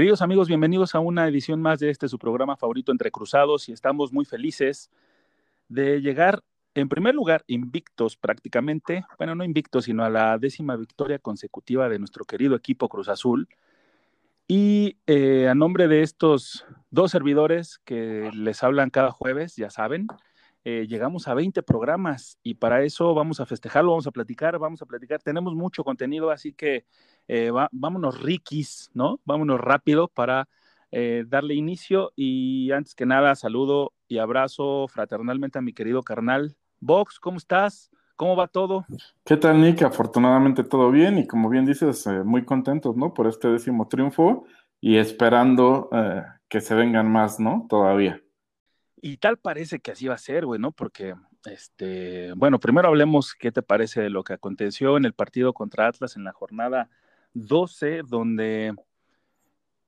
Queridos amigos, bienvenidos a una edición más de este su programa favorito Entre Cruzados y estamos muy felices de llegar en primer lugar invictos prácticamente, bueno, no invictos, sino a la décima victoria consecutiva de nuestro querido equipo Cruz Azul. Y eh, a nombre de estos dos servidores que les hablan cada jueves, ya saben, eh, llegamos a 20 programas y para eso vamos a festejarlo, vamos a platicar, vamos a platicar. Tenemos mucho contenido, así que eh, vámonos riquis, ¿no? Vámonos rápido para eh, darle inicio y antes que nada saludo y abrazo fraternalmente a mi querido carnal. Vox, ¿cómo estás? ¿Cómo va todo? ¿Qué tal, Nick? Afortunadamente todo bien y como bien dices, muy contentos, ¿no? Por este décimo triunfo y esperando que se vengan más, ¿no? Todavía. Y tal parece que así va a ser, güey, ¿no? Porque, este, bueno, primero hablemos qué te parece de lo que aconteció en el partido contra Atlas en la jornada 12, donde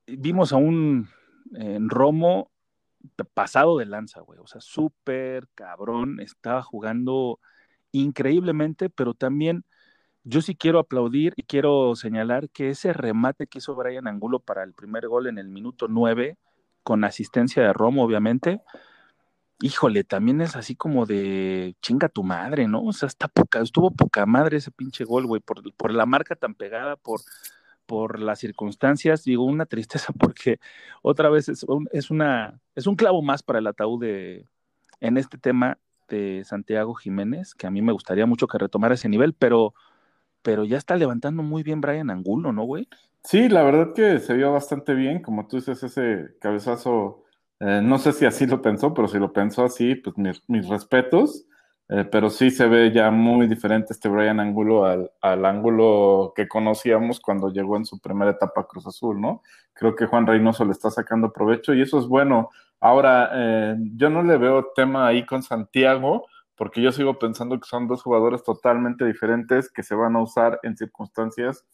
vimos a un Romo pasado de lanza, güey, o sea, súper cabrón, estaba jugando increíblemente, pero también yo sí quiero aplaudir y quiero señalar que ese remate que hizo Brian Angulo para el primer gol en el minuto 9, con asistencia de Romo, obviamente, híjole, también es así como de chinga tu madre, ¿no? O sea, está poca, estuvo poca madre ese pinche gol, güey, por, la marca tan pegada, por, las circunstancias, digo, una tristeza porque otra vez es, es, una, es un clavo más para el ataúd en este tema de Santiago Jiménez, que a mí me gustaría mucho que retomara ese nivel, pero, pero ya está levantando muy bien Brian Angulo, ¿no, güey? Sí, la verdad que se vio bastante bien, como tú dices, ese cabezazo eh, no sé si así lo pensó, pero si lo pensó así, pues mis, respetos. Eh, pero sí se ve ya muy diferente este Brian Angulo al, al, ángulo que conocíamos cuando llegó en su primera etapa Cruz Azul, ¿no? Creo que Juan Reynoso le está sacando provecho y eso es bueno. Ahora, eh, yo no le veo tema ahí con Santiago, porque yo sigo pensando que son dos jugadores totalmente diferentes que se van a usar en circunstancias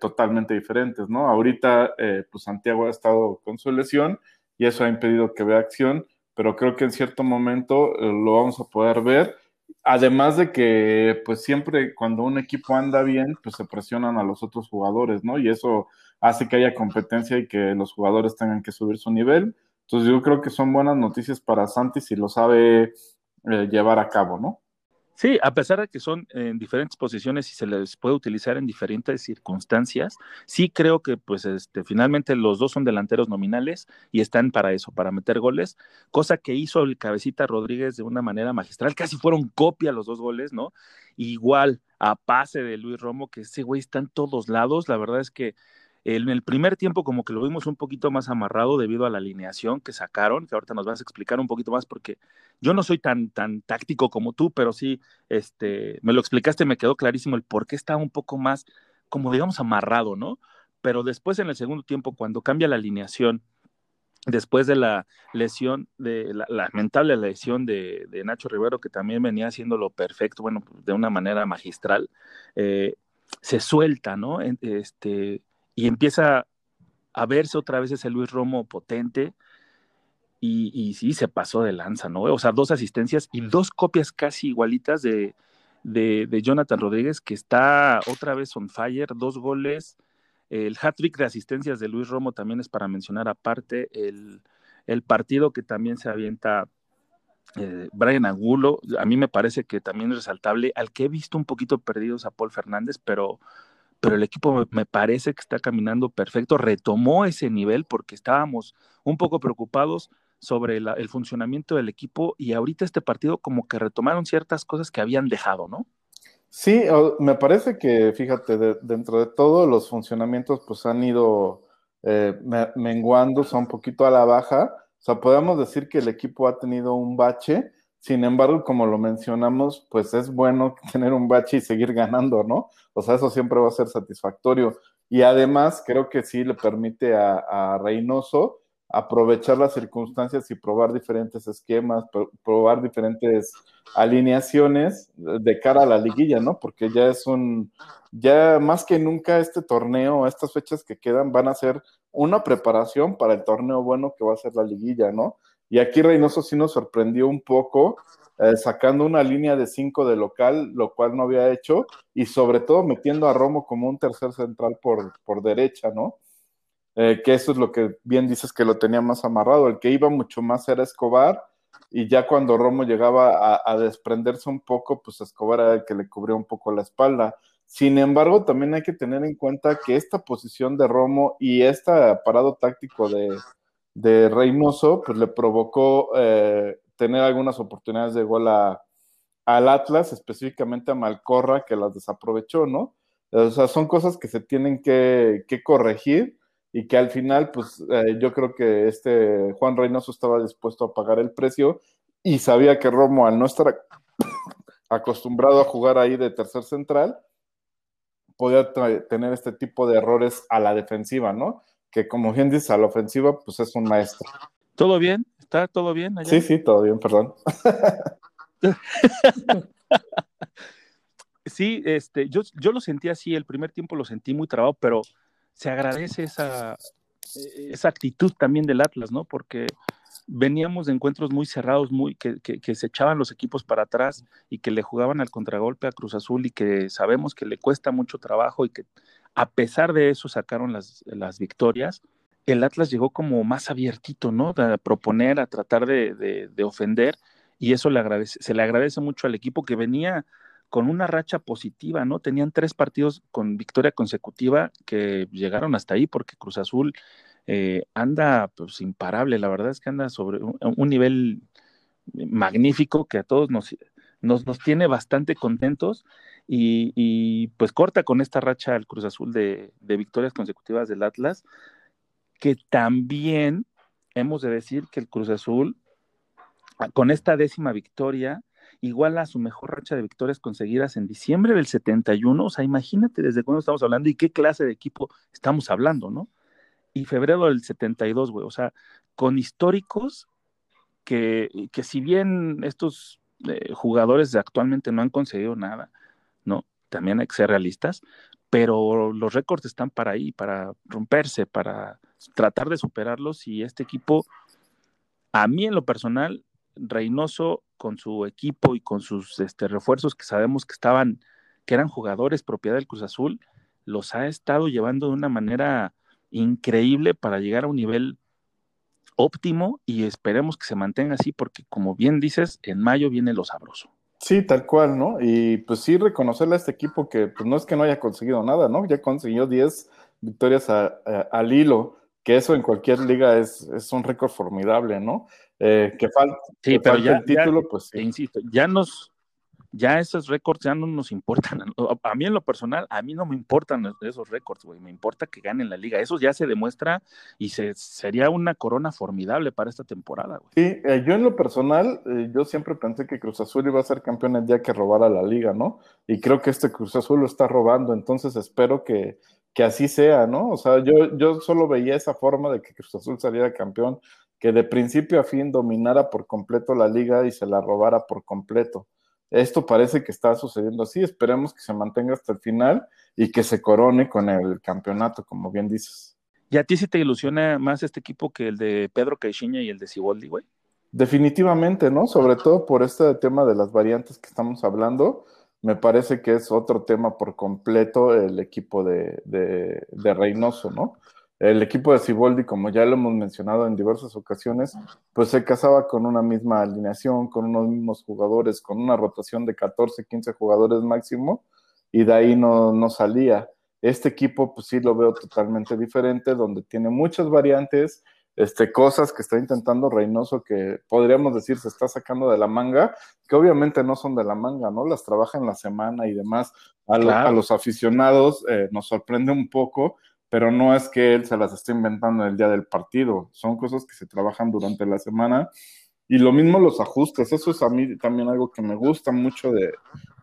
totalmente diferentes, ¿no? Ahorita, pues Santiago ha estado con su lesión y eso ha impedido que vea acción, pero creo que en cierto momento eh, lo vamos a poder ver. Además de que, pues siempre cuando un equipo anda bien, pues se presionan a los otros jugadores, ¿no? Y eso hace que haya competencia y que los jugadores tengan que subir su nivel. Entonces yo creo que son buenas noticias para Santi si lo sabe eh, llevar a cabo, ¿no? Sí, a pesar de que son en diferentes posiciones y se les puede utilizar en diferentes circunstancias, sí creo que pues este finalmente los dos son delanteros nominales y están para eso, para meter goles, cosa que hizo el cabecita Rodríguez de una manera magistral, casi fueron copia los dos goles, ¿no? Igual a pase de Luis Romo, que ese güey está en todos lados, la verdad es que en el primer tiempo como que lo vimos un poquito más amarrado debido a la alineación que sacaron, que ahorita nos vas a explicar un poquito más porque yo no soy tan, tan táctico como tú, pero sí, este, me lo explicaste, me quedó clarísimo el por qué estaba un poco más, como digamos, amarrado, ¿no? Pero después en el segundo tiempo, cuando cambia la alineación, después de la lesión, de la lamentable lesión de, de, Nacho Rivero, que también venía haciéndolo perfecto, bueno, de una manera magistral, eh, se suelta, ¿no? Este, y empieza a verse otra vez ese Luis Romo potente y, sí, se pasó de lanza, ¿no? O sea, dos asistencias y dos copias casi igualitas de, de, Jonathan Rodríguez, que está otra vez on fire, dos goles. El hat-trick de asistencias de Luis Romo también es para mencionar aparte. El, el partido que también se avienta eh, Brian Angulo, a mí me parece que también es resaltable, al que he visto un poquito perdidos a Paul Fernández, pero pero el equipo me parece que está caminando perfecto, retomó ese nivel porque estábamos un poco preocupados sobre el funcionamiento del equipo y ahorita este partido como que retomaron ciertas cosas que habían dejado, ¿no? Sí, me parece que, fíjate, dentro de todo los funcionamientos pues han ido eh, menguando, son un poquito a la baja, o sea, podemos decir que el equipo ha tenido un bache, sin embargo, como lo mencionamos, pues es bueno tener un bache y seguir ganando, ¿no? O sea, eso siempre va a ser satisfactorio. Y además, creo que sí le permite a, Reynoso, aprovechar las circunstancias y probar diferentes esquemas, probar diferentes alineaciones de cara a la liguilla, ¿no? Porque ya es un, ya más que nunca este torneo, estas fechas que quedan van a ser una preparación para el torneo bueno que va a ser la liguilla, ¿no? Y aquí Reynoso sí nos sorprendió un poco, eh, sacando una línea de cinco de local, lo cual no había hecho, y sobre todo metiendo a Romo como un tercer central por, por derecha, ¿no? Eh, que eso es lo que bien dices que lo tenía más amarrado. El que iba mucho más era Escobar, y ya cuando Romo llegaba a, desprenderse un poco, pues Escobar era el que le cubría un poco la espalda. Sin embargo, también hay que tener en cuenta que esta posición de Romo y este parado táctico de, de Reynoso, pues le provocó eh, tener algunas oportunidades de gol al Atlas, específicamente a Malcorra, que las desaprovechó, ¿no? O sea, son cosas que se tienen que, que corregir y que al final, pues eh, yo creo que este Juan Reynoso estaba dispuesto a pagar el precio y sabía que Romo, al no estar acostumbrado a jugar ahí de tercer central, podía tener este tipo de errores a la defensiva, ¿no? Que como bien dice, a la ofensiva, pues es un maestro. ¿Todo bien? ¿Está todo bien allá? Sí, sí, todo bien, perdón. sí, este, yo, yo lo sentí así, el primer tiempo lo sentí muy trabado, pero se agradece esa, e, esa actitud también del Atlas, ¿no? Porque veníamos de encuentros muy cerrados, muy que, que, se echaban los equipos para atrás y que le jugaban al contragolpe a Cruz Azul y que sabemos que le cuesta mucho trabajo y que a pesar de eso sacaron las, las victorias. El Atlas llegó como más abiertito, ¿no? A proponer, a tratar de, de, de ofender y eso le agradece, se le agradece mucho al equipo que venía con una racha positiva, ¿no? Tenían tres partidos con victoria consecutiva que llegaron hasta ahí porque Cruz Azul eh, anda pues imparable, la verdad es que anda sobre un, nivel magnífico que a todos nos, nos, nos tiene bastante contentos y, pues corta con esta racha el Cruz Azul de, victorias consecutivas del Atlas, que también hemos de decir que el Cruz Azul, con esta décima victoria, igual a su mejor racha de victorias conseguidas en diciembre del 71. O sea, imagínate desde cuándo estamos hablando y qué clase de equipo estamos hablando, ¿no? Y febrero del 72, güey. O sea, con históricos que, que si bien estos eh, jugadores actualmente no han conseguido nada, ¿no? También hay que ser realistas, pero los récords están para ahí, para romperse, para tratar de superarlos y este equipo, a mí en lo personal, Reynoso con su equipo y con sus este, refuerzos que sabemos que estaban, que eran jugadores propiedad del Cruz Azul, los ha estado llevando de una manera increíble para llegar a un nivel óptimo y esperemos que se mantenga así porque como bien dices, en mayo viene lo sabroso. Sí, tal cual, ¿no? Y pues sí reconocerle a este equipo que pues no es que no haya conseguido nada, ¿no? Ya consiguió 10 victorias al hilo, que eso en cualquier liga es, es un récord formidable, ¿no? Eh, que, falta sí, pero ya, el título, pues sí. insisto, ya nos, ya esos récords ya no nos importan. A mí en lo personal, a mí no me importan esos récords, güey. Me importa que ganen la liga. Eso ya se demuestra y se, sería una corona formidable para esta temporada, güey. Sí, eh, yo en lo personal, eh, yo siempre pensé que Cruz Azul iba a ser campeón el día que robara la liga, ¿no? Y creo que este Cruz Azul lo está robando, entonces espero que, que así sea, ¿no? O sea, yo, yo solo veía esa forma de que Cruz Azul saliera campeón que de principio a fin dominara por completo la liga y se la robara por completo. Esto parece que está sucediendo así, esperemos que se mantenga hasta el final y que se corone con el campeonato, como bien dices. ¿Y a ti sí te ilusiona más este equipo que el de Pedro Caixinha y el de Ciboldi, güey? Definitivamente, ¿no? Sobre todo por este tema de las variantes que estamos hablando, me parece que es otro tema por completo el equipo de, de, de Reynoso, ¿no? El equipo de Ciboldi, como ya lo hemos mencionado en diversas ocasiones, pues se casaba con una misma alineación, con unos mismos jugadores, con una rotación de 14, 15 jugadores máximo, y de ahí no, no salía. Este equipo, pues sí lo veo totalmente diferente, donde tiene muchas variantes, este, cosas que está intentando Reynoso que podríamos decir se está sacando de la manga, que obviamente no son de la manga, ¿no? Las trabaja en la semana y demás. A, los aficionados eh, nos sorprende un poco pero no es que él se las esté inventando el día del partido, son cosas que se trabajan durante la semana Y lo mismo los ajustes, eso es a mí también algo que me gusta mucho de,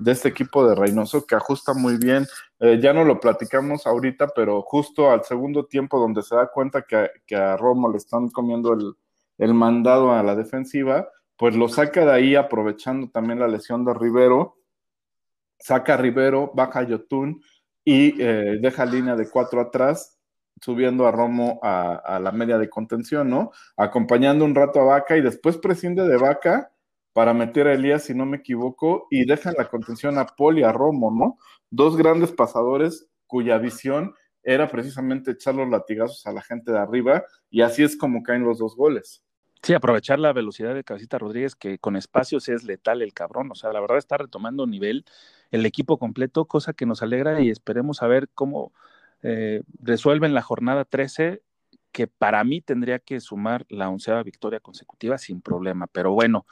este equipo de Reynoso, que ajusta muy bien. Eh, ya no lo platicamos ahorita, pero justo al segundo tiempo donde se da cuenta que, a Romo le están comiendo el, el mandado a la defensiva, pues lo saca de ahí aprovechando también la lesión de Rivero, saca a Rivero, baja a y eh, deja línea de cuatro atrás, subiendo a Romo a, la media de contención, ¿no? Acompañando un rato a Vaca y después prescinde de Vaca para meter a Elías, si no me equivoco, y deja en la contención a y a Romo, ¿no? Dos grandes pasadores cuya visión era precisamente echar los latigazos a la gente de arriba, y así es como caen los dos goles. Sí, aprovechar la velocidad de Cabecita Rodríguez, que con espacios es letal el cabrón. O sea, la verdad está retomando nivel el equipo completo, cosa que nos alegra y esperemos a ver cómo eh, resuelven la jornada 13, que para mí tendría que sumar la onceava victoria consecutiva sin problema. Pero bueno,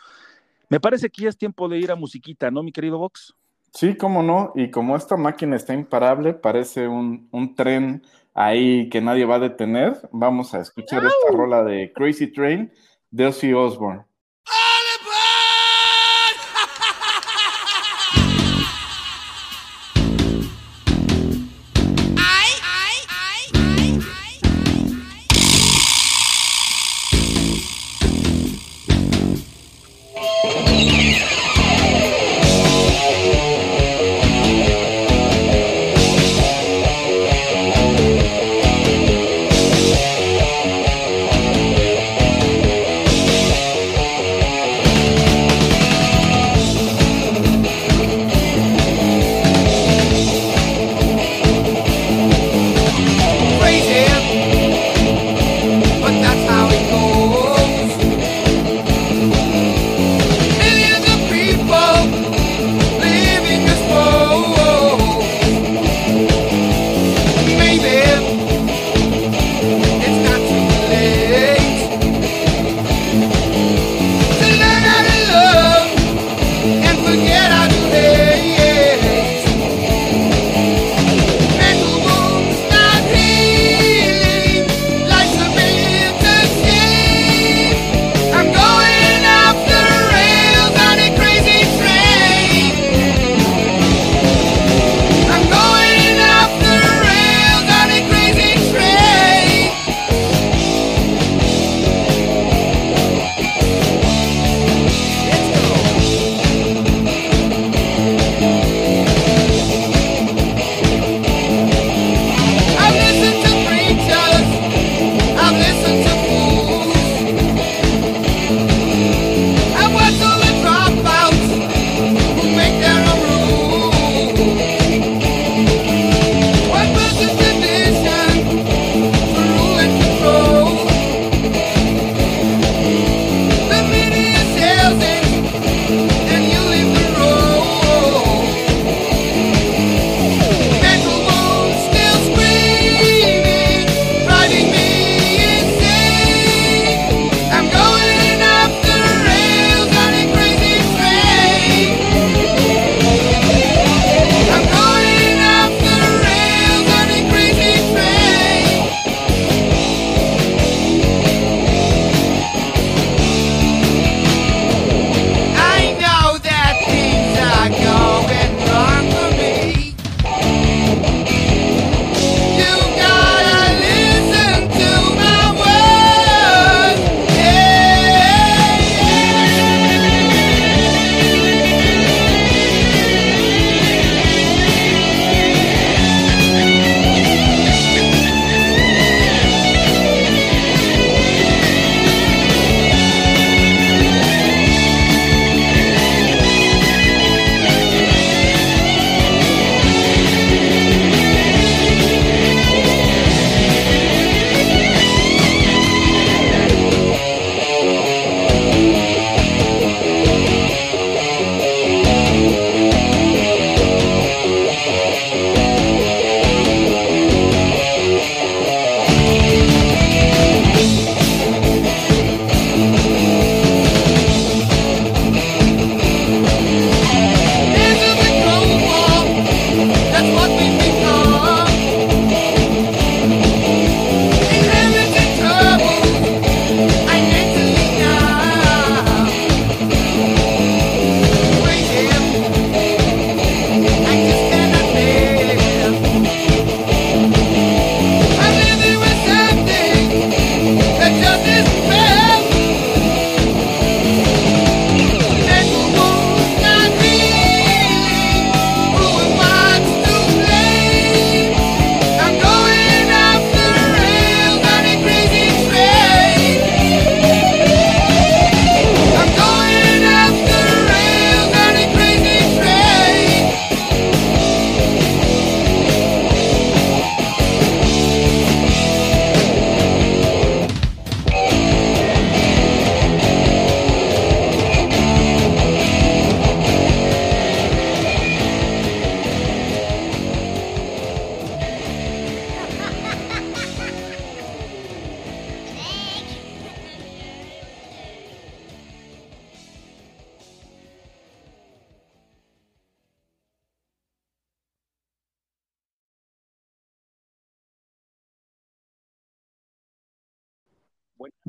me parece que ya es tiempo de ir a musiquita, ¿no, mi querido Vox? Sí, cómo no. Y como esta máquina está imparable, parece un, un tren ahí que nadie va a detener, vamos a escuchar esta rola de Crazy Train de Ozzy Osbourne.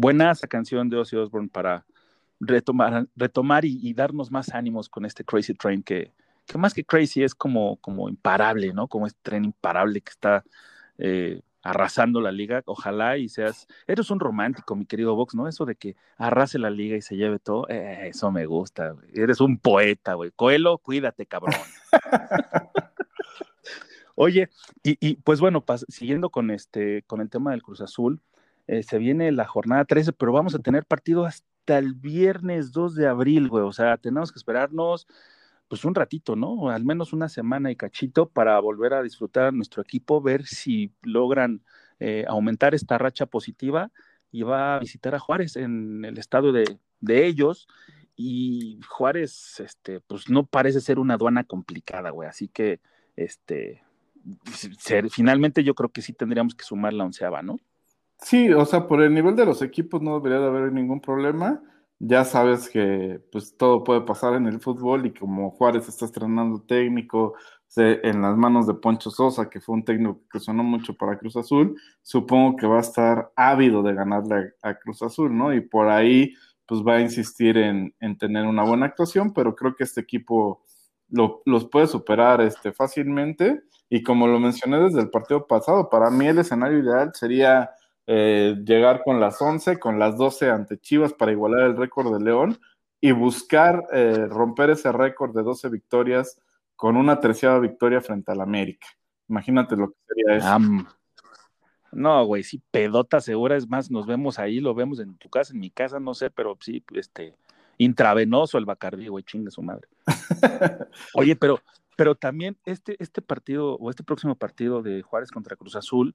Buena esa canción de Ozzy Osbourne para retomar, retomar y, darnos más ánimos con este Crazy Train que, que más que crazy es como, como imparable, ¿no? Como este tren imparable que está eh, arrasando la liga. Ojalá y seas, eres un romántico, mi querido Vox, ¿no? Eso de que arrase la liga y se lleve todo, eh, eso me gusta, Eres un poeta, güey. Coelho, cuídate, cabrón. Oye, y, pues bueno, siguiendo con este, con el tema del Cruz Azul, eh, se viene la jornada 13, pero vamos a tener partido hasta el viernes 2 de abril, güey. O sea, tenemos que esperarnos pues un ratito, ¿no? Al menos una semana y cachito para volver a disfrutar a nuestro equipo, ver si logran eh, aumentar esta racha positiva y va a visitar a Juárez en el estado de, ellos. Y Juárez, este, pues no parece ser una aduana complicada, güey. Así que, este, finalmente yo creo que sí tendríamos que sumar la onceava, ¿no? Sí, o sea, por el nivel de los equipos no debería de haber ningún problema ya sabes que pues todo puede pasar en el fútbol y como Juárez está estrenando técnico en las manos de Poncho Sosa, que fue un técnico que sonó mucho para Cruz Azul, supongo que va a estar ávido de ganarle a, Cruz Azul, ¿no? Y por ahí pues va a insistir en, tener una buena actuación, pero creo que este equipo los puede superar este, fácilmente. Y como lo mencioné desde el partido pasado, para mí el escenario ideal sería eh, llegar con las 11, con las 12 ante Chivas para igualar el récord de León y buscar eh, romper ese récord de 12 victorias con una tercera victoria frente al América. Imagínate lo que sería eso. no, güey, sí, pedota segura, es más, nos vemos ahí, lo vemos en tu casa, en mi casa, no sé, pero sí, este, intravenoso el Bacardí, güey, chingue su madre. Oye, pero, pero también este, este partido, o este próximo partido de Juárez contra Cruz Azul,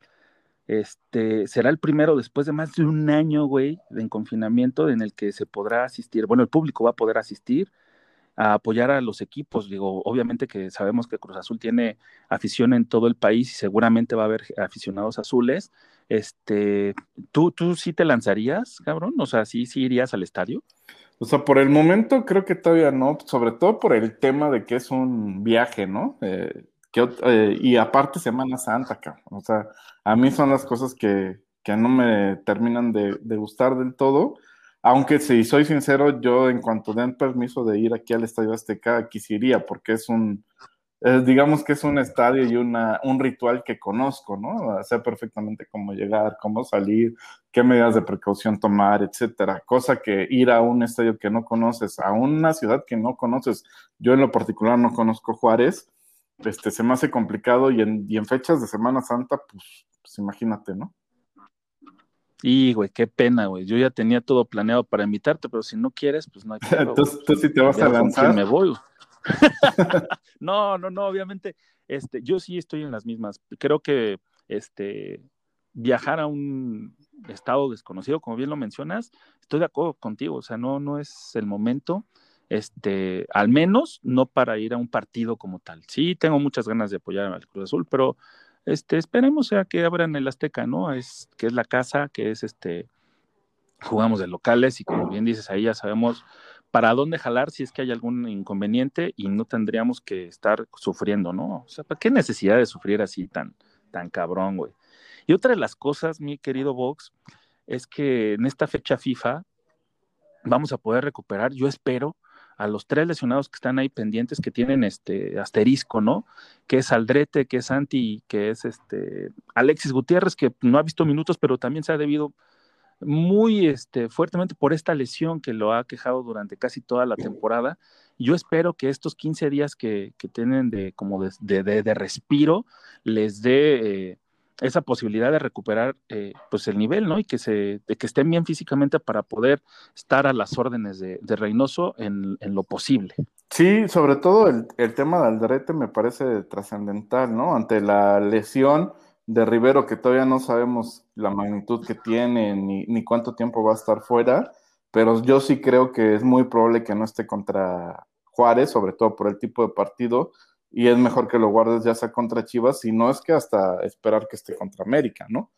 este, será el primero después de más de un año, güey, en confinamiento en el que se podrá asistir, bueno, el público va a poder asistir a apoyar a los equipos. Digo, obviamente que sabemos que Cruz Azul tiene afición en todo el país y seguramente va a haber aficionados azules. Este, ¿tú, tú sí te lanzarías, cabrón? O sea, ¿sí, sí irías al estadio? O sea, por el momento creo que todavía no, sobre todo por el tema de que es un viaje, ¿no? Eh, eh, y aparte Semana Santa, cabrón. O sea, a mí son las cosas que, no me terminan de, gustar del todo. Aunque si soy sincero, yo en cuanto den permiso de ir aquí al Estadio Azteca, quisiera, porque es un, digamos que es un estadio y una, un ritual que conozco, ¿no? Sé perfectamente cómo llegar, cómo salir, qué medidas de precaución tomar, etcétera. Cosa que ir a un estadio que no conoces, a una ciudad que no conoces. Yo en lo particular no conozco Juárez este, se me hace complicado y en, y en fechas de Semana Santa, pues, pues imagínate, ¿no? Y, güey, qué pena, güey. Yo ya tenía todo planeado para invitarte, pero si no quieres, pues no hay Entonces, tú sí te vas a lanzar. Me voy. no, no, no, obviamente, este, yo sí estoy en las mismas. Creo que, este, viajar a un estado desconocido, como bien lo mencionas, estoy de acuerdo contigo. O sea, no, no es el momento este, al menos no para ir a un partido como tal. Sí, tengo muchas ganas de apoyar al Cruz Azul, pero este, esperemos a que abran el Azteca, ¿no? Es, que es la casa, que es este, jugamos de locales y como bien dices, ahí ya sabemos para dónde jalar si es que hay algún inconveniente y no tendríamos que estar sufriendo, ¿no? O sea, ¿para qué necesidad de sufrir así tan, tan cabrón, güey? Y otra de las cosas, mi querido Vox, es que en esta fecha FIFA vamos a poder recuperar, yo espero, a los tres lesionados que están ahí pendientes, que tienen este asterisco, ¿no? Que es Aldrete, que es Santi, que es este Alexis Gutiérrez, que no ha visto minutos, pero también se ha debido muy este, fuertemente por esta lesión que lo ha quejado durante casi toda la temporada. Yo espero que estos 15 días que, tienen de, como de, de, respiro les dé eh, esa posibilidad de recuperar eh, pues el nivel, ¿no? Y que se, de que estén bien físicamente para poder estar a las órdenes de, Reynoso en, lo posible. Sí, sobre todo el, tema de Aldrete me parece trascendental, ¿no? Ante la lesión de Rivero, que todavía no sabemos la magnitud que tiene ni, ni cuánto tiempo va a estar fuera, pero yo sí creo que es muy probable que no esté contra Juárez, sobre todo por el tipo de partido, y es mejor que lo guardes ya sea contra Chivas, si no es que hasta esperar que esté contra América, ¿no?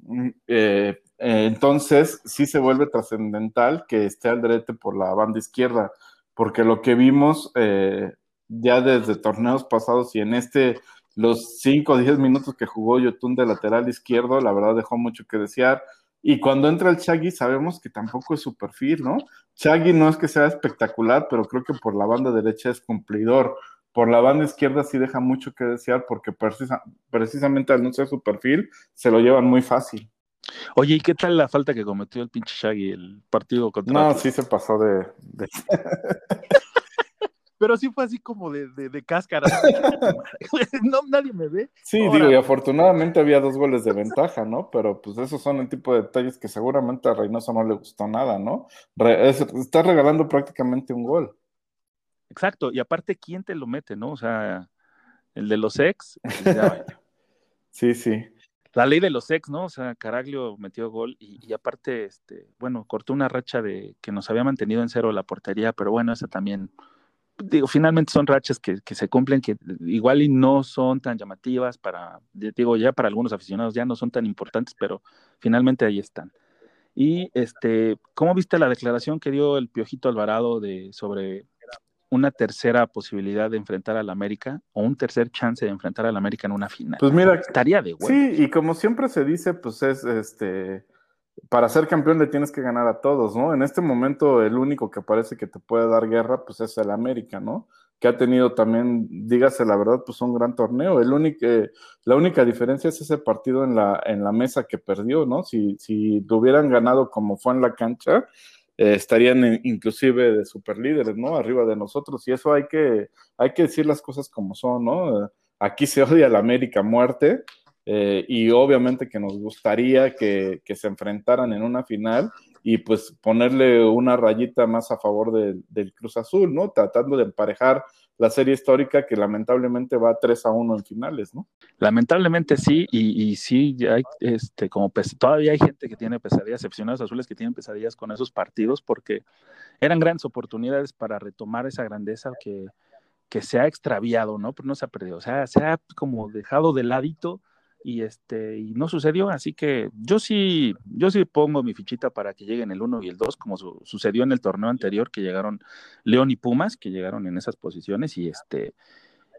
Mm, eh, eh, entonces, sí se vuelve trascendental que esté Aldrete por la banda izquierda, porque lo que vimos eh, ya desde torneos pasados y en este, los 5 o 10 minutos que jugó Yotun de lateral izquierdo, la verdad dejó mucho que desear. Y cuando entra el Chagui, sabemos que tampoco es su perfil, ¿no? Chagui no es que sea espectacular, pero creo que por la banda derecha es cumplidor. Por la banda izquierda sí deja mucho que desear porque precisamente al no ser su perfil, se lo llevan muy fácil. Oye, ¿y qué tal la falta que cometió el pinche Shaggy el partido contra No, sí se pasó de... Pero sí fue así como de, de, cáscara. no, nadie me ve. Sí, digo, y afortunadamente había dos goles de ventaja, ¿no? Pero pues esos son el tipo de detalles que seguramente a Reynoso no le gustó nada, ¿no? está regalando prácticamente un gol. Exacto, y aparte, ¿quién te lo mete, no? O sea, el de los ex. sí, sí la ley de los ex, ¿no? O sea, Caraglio metió gol y, aparte, este, bueno, cortó una racha de que nos había mantenido en cero la portería, pero bueno, esa también, digo, finalmente son rachas que, se cumplen, que igual y no son tan llamativas para, digo, ya para algunos aficionados ya no son tan importantes, pero finalmente ahí están. Y este, ¿cómo viste la declaración que dio el Piojito Alvarado de sobre una tercera posibilidad de enfrentar al América o un tercer chance de enfrentar al América en una final. Pues mira, estaría de huevo. Sí, y como siempre se dice, pues es este para ser campeón le tienes que ganar a todos, ¿no? En este momento el único que parece que te puede dar guerra pues es el América, ¿no? Que ha tenido también, dígase la verdad, pues un gran torneo. El único, la única diferencia es ese partido en la, en la mesa que perdió, ¿no? Si, si lo hubieran ganado como fue en la cancha, eh, estarían inclusive de superlíderes, ¿no? Arriba de nosotros. Y eso hay que, hay que decir las cosas como son, ¿no? Aquí se odia la América muerte eh, y obviamente que nos gustaría que, se enfrentaran en una final y pues ponerle una rayita más a favor del Cruz Azul, ¿no? Tratando de emparejar la serie histórica que lamentablemente va 3 a 1 en finales, ¿no? Lamentablemente sí, y, y sí, hay, este, como todavía hay gente que tiene pesadillas, aficionados azules que tienen pesadillas con esos partidos porque eran grandes oportunidades para retomar esa grandeza que, que se ha extraviado, ¿no? Pero no se ha perdido, o sea, se ha como dejado de ladito y este y no sucedió, así que yo sí yo sí pongo mi fichita para que lleguen el 1 y el 2 como sucedió en el torneo anterior que llegaron León y Pumas, que llegaron en esas posiciones y este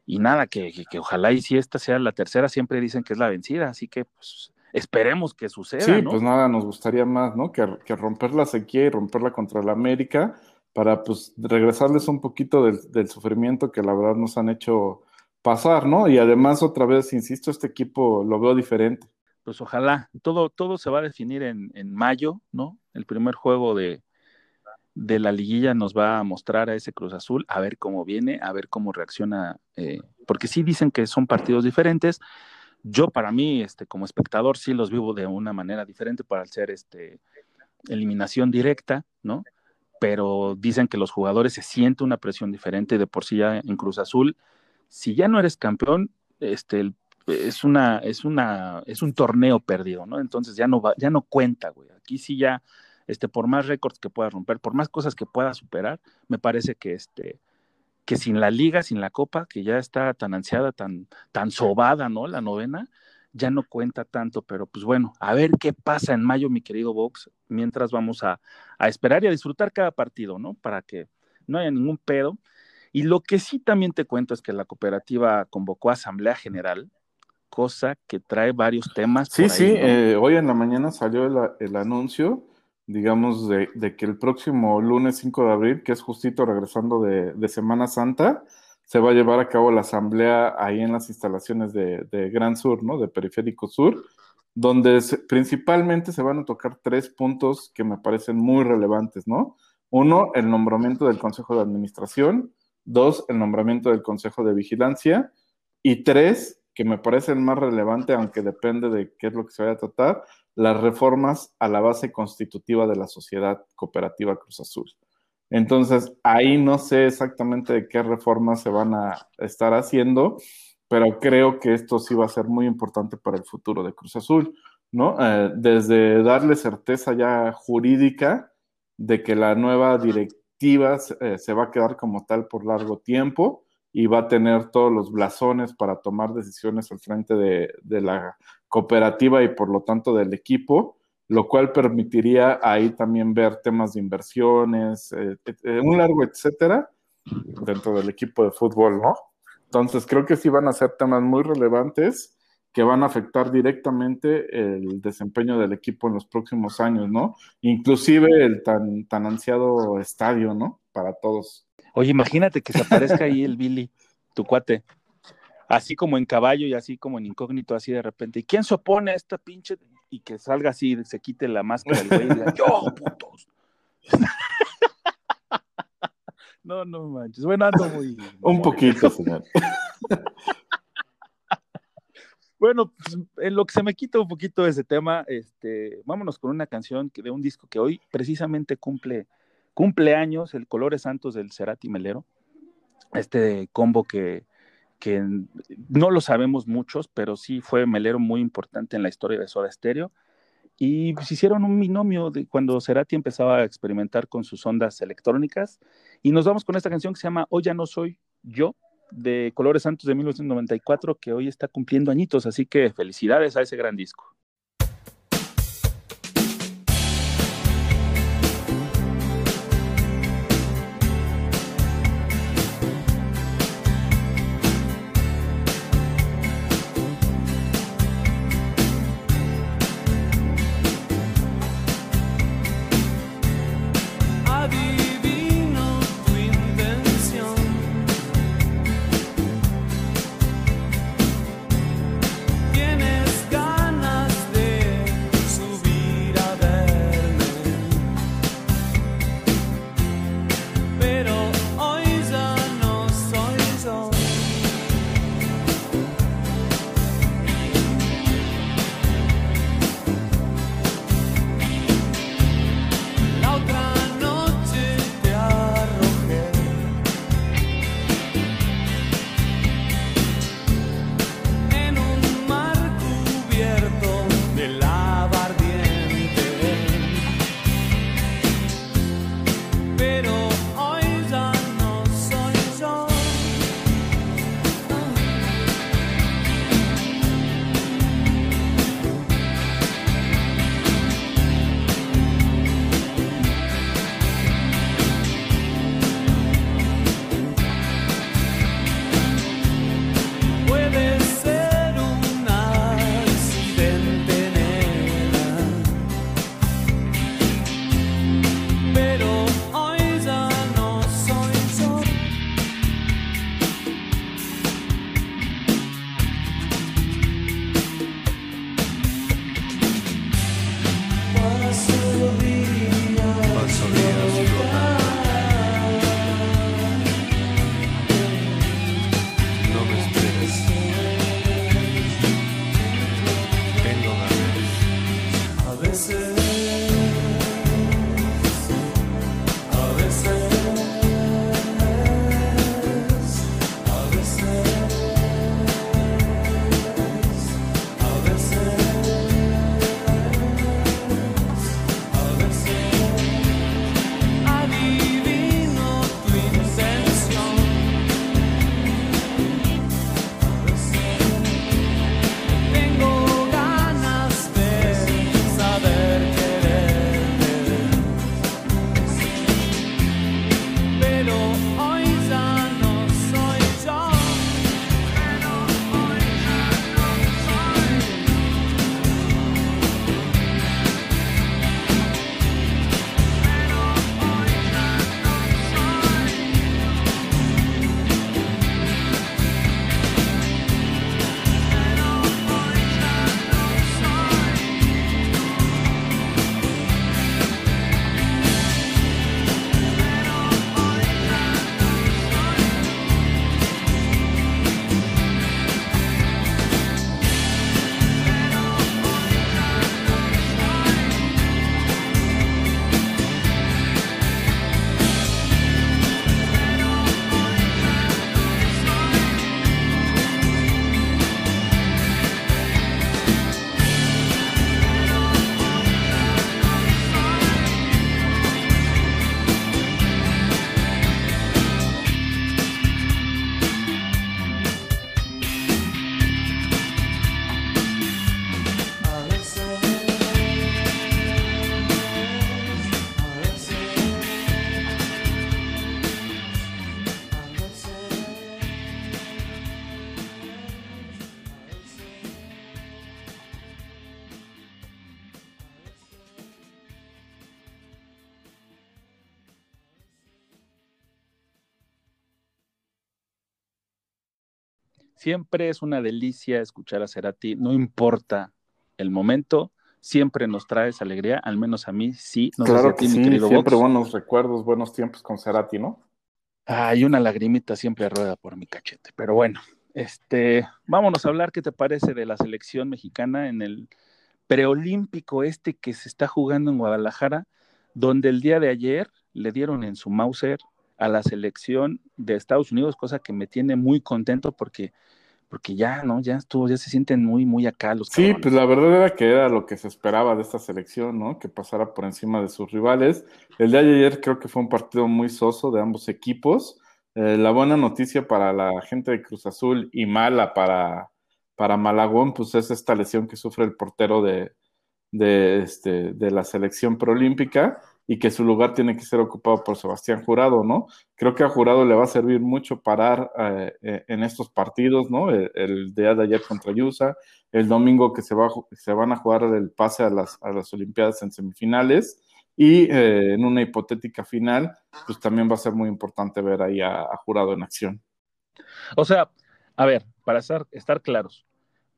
y nada que, que, ojalá y si esta sea la tercera, siempre dicen que es la vencida, así que pues esperemos que suceda, Sí, pues nada, nos gustaría más, ¿no? Que, que romper la sequía y romperla contra la América para pues regresarles un poquito del, del sufrimiento que la verdad nos han hecho pasar, ¿no? Y además, otra vez, insisto, este equipo lo veo diferente. Pues ojalá, todo, todo se va a definir en, en mayo, ¿no? El primer juego de, de, la liguilla nos va a mostrar a ese Cruz Azul, a ver cómo viene, a ver cómo reacciona, eh, porque sí dicen que son partidos diferentes. Yo para mí, este, como espectador, sí los vivo de una manera diferente para ser este, eliminación directa, ¿no? Pero dicen que los jugadores se sienten una presión diferente de por sí ya en Cruz Azul si ya no eres campeón, este, es una, es una, es un torneo perdido, ¿no? Entonces ya no va, ya no cuenta, güey. Aquí sí ya, este, por más récords que puedas romper, por más cosas que puedas superar, me parece que este, que sin la liga, sin la copa, que ya está tan ansiada, tan, tan sobada, ¿no? La novena, ya no cuenta tanto, pero pues bueno, a ver qué pasa en mayo, mi querido Vox, mientras vamos a, a esperar y a disfrutar cada partido, ¿no? Para que no haya ningún pedo. Y lo que sí también te cuento es que la cooperativa convocó asamblea general, cosa que trae varios temas. Sí, sí, eh, hoy en la mañana salió el, anuncio, digamos, de, que el próximo lunes 5 de abril, que es justito regresando de, Semana Santa, se va a llevar a cabo la asamblea ahí en las instalaciones de, Gran Sur, ¿no? De Periférico Sur, donde principalmente se van a tocar tres puntos que me parecen muy relevantes, ¿no? Uno, el nombramiento del Consejo de Administración. Dos, el nombramiento del Consejo de Vigilancia. Y tres, que me parece el más relevante, aunque depende de qué es lo que se vaya a tratar, las reformas a la base constitutiva de la sociedad cooperativa Cruz Azul. Entonces, ahí no sé exactamente de qué reformas se van a estar haciendo, pero creo que esto sí va a ser muy importante para el futuro de Cruz Azul, ¿no? Eh, desde darle certeza ya jurídica de que la nueva directiva eh, se va a quedar como tal por largo tiempo y va a tener todos los blasones para tomar decisiones al frente de, la cooperativa y por lo tanto del equipo, lo cual permitiría ahí también ver temas de inversiones, eh, eh, un largo etcétera, dentro del equipo de fútbol, ¿no? Entonces creo que sí van a ser temas muy relevantes que van a afectar directamente el desempeño del equipo en los próximos años, ¿no? Inclusive el tan, tan ansiado estadio, ¿no? Para todos. Oye, imagínate que se aparezca ahí el Billy, tu cuate, así como en caballo y así como en incógnito, así de repente. ¿Y quién se opone a esta pinche? Y que salga así, se quite la máscara del güey y diga, yo, putos. no, no manches. Bueno, ando muy. Un poquito, señor. Bueno, pues, en lo que se me quita un poquito ese tema, este, vámonos con una canción de un disco que hoy precisamente cumple, cumple años, el Colores Santos del Cerati Melero, este combo que, que no lo sabemos muchos, pero sí fue Melero muy importante en la historia de Soda Stereo. Y pues hicieron un binomio de cuando Cerati empezaba a experimentar con sus ondas electrónicas. Y nos vamos con esta canción que se llama Hoy ya no soy yo, de Colores Santos de 1994, que hoy está cumpliendo añitos. Así que felicidades a ese gran disco. Siempre es una delicia escuchar a Cerati, no importa el momento, siempre nos traes alegría, al menos a mí sí. No claro que sí, siempre buenos recuerdos, buenos tiempos con Cerati, ¿no? Hay una lagrimita siempre rueda por mi cachete, pero bueno, este, vámonos a hablar, ¿qué te parece de la selección mexicana en el preolímpico este que se está jugando en Guadalajara, donde el día de ayer le dieron en su Mauser a la selección de Estados Unidos, cosa que me tiene muy contento porque porque ya, ¿no? Ya estuvo, ya se sienten muy, muy acá los Sí, pues la verdad era que era lo que se esperaba de esta selección, ¿no? Que pasara por encima de sus rivales. El día de ayer creo que fue un partido muy soso de ambos equipos. Eh, la buena noticia para la gente de Cruz Azul y mala para, para Malagón, pues es esta lesión que sufre el portero de, de, este, de la selección preolímpica y que su lugar tiene que ser ocupado por Sebastián Jurado, ¿no? Creo que a Jurado le va a servir mucho parar eh, eh, en estos partidos, ¿no? El, día de ayer contra Yusa, el domingo que se, va, se van a jugar el pase a las, a las Olimpiadas en semifinales y eh, en una hipotética final, pues también va a ser muy importante ver ahí a, Jurado en acción. O sea, a ver, para estar, estar claros,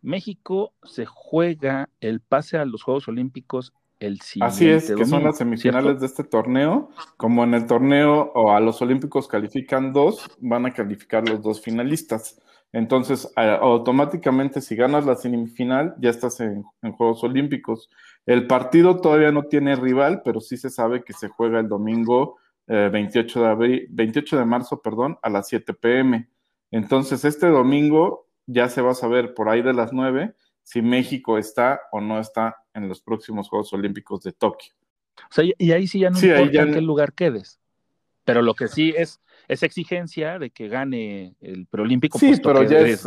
México se juega el pase a los Juegos Olímpicos el Así es, que son las semifinales de este torneo. Como en el torneo o a los Olímpicos califican dos, van a calificar los dos finalistas. Entonces, automáticamente, si ganas la semifinal, ya estás en, Juegos Olímpicos. El partido todavía no tiene rival, pero sí se sabe que se juega el domingo 28, eh, de abril, 28 de marzo perdón, a las 7 pm. Entonces, este domingo ya se va a saber por ahí de las 9 si México está o no está en los próximos Juegos Olímpicos de Tokio. O sea, y ahí sí ya no importa en qué lugar quedes. Pero lo que sí es, es exigencia de que gane el preolímpico. Sí, pero ya es